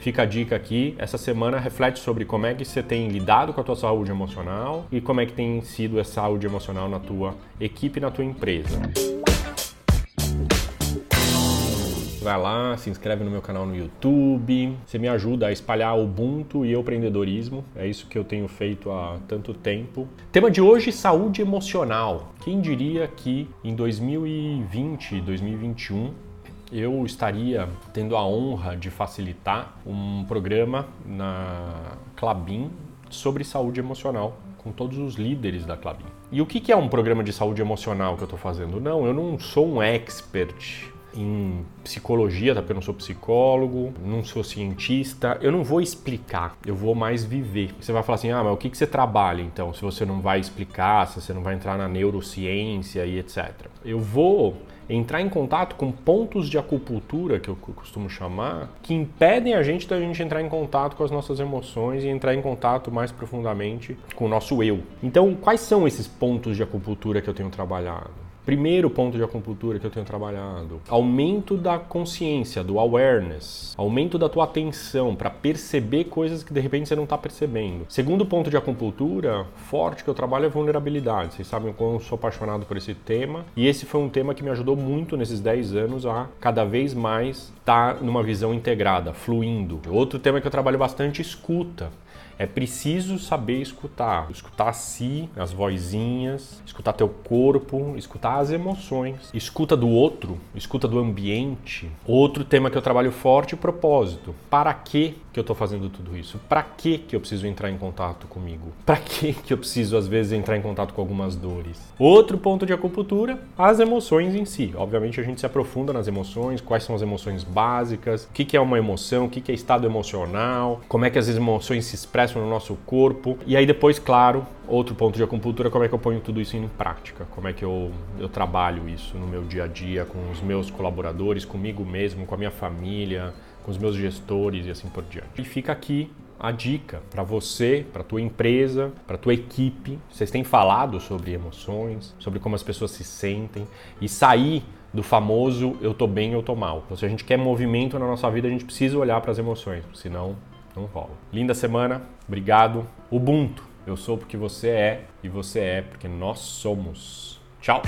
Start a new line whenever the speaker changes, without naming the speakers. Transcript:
fica a dica aqui. Essa semana reflete sobre como é que você tem lidado com a tua saúde emocional e como é que tem sido essa saúde emocional na tua equipe, na tua empresa. Vai lá, se inscreve no meu canal no YouTube. Você me ajuda a espalhar Ubuntu e empreendedorismo. É isso que eu tenho feito há tanto tempo. Tema de hoje: saúde emocional. Quem diria que em 2020, 2021 eu estaria tendo a honra de facilitar um programa na Clabin sobre saúde emocional com todos os líderes da Clabin. E o que é um programa de saúde emocional que eu estou fazendo? Não, eu não sou um expert em psicologia, tá? porque eu não sou psicólogo, não sou cientista, eu não vou explicar, eu vou mais viver. Você vai falar assim, ah, mas o que, que você trabalha então, se você não vai explicar, se você não vai entrar na neurociência e etc. Eu vou entrar em contato com pontos de acupuntura, que eu costumo chamar, que impedem a gente da gente entrar em contato com as nossas emoções e entrar em contato mais profundamente com o nosso eu. Então, quais são esses pontos de acupuntura que eu tenho trabalhado? Primeiro ponto de acupuntura que eu tenho trabalhado, aumento da consciência, do awareness, aumento da tua atenção para perceber coisas que de repente você não está percebendo. Segundo ponto de acupuntura forte que eu trabalho é vulnerabilidade. Vocês sabem o quão eu sou apaixonado por esse tema e esse foi um tema que me ajudou muito nesses 10 anos a cada vez mais estar tá numa visão integrada, fluindo. Outro tema que eu trabalho bastante escuta. É preciso saber escutar, escutar a si, as vozinhas, escutar teu corpo, escutar as emoções, escuta do outro, escuta do ambiente. Outro tema que eu trabalho forte, propósito. Para que que eu estou fazendo tudo isso? Para que que eu preciso entrar em contato comigo? Para que que eu preciso às vezes entrar em contato com algumas dores? Outro ponto de acupuntura, as emoções em si. Obviamente a gente se aprofunda nas emoções, quais são as emoções básicas, o que que é uma emoção, o que que é estado emocional, como é que as emoções se expressam no nosso corpo. E aí depois, claro, outro ponto de acupuntura, como é que eu ponho tudo isso em prática? Como é que eu, eu trabalho isso no meu dia a dia com os meus colaboradores, comigo mesmo, com a minha família, com os meus gestores e assim por diante. E fica aqui a dica para você, para tua empresa, para tua equipe. Vocês têm falado sobre emoções, sobre como as pessoas se sentem e sair do famoso eu tô bem, eu tô mal. Então, se a gente quer movimento na nossa vida, a gente precisa olhar para as emoções, senão não rola. Linda semana, obrigado. Ubuntu, eu sou porque você é e você é porque nós somos. Tchau!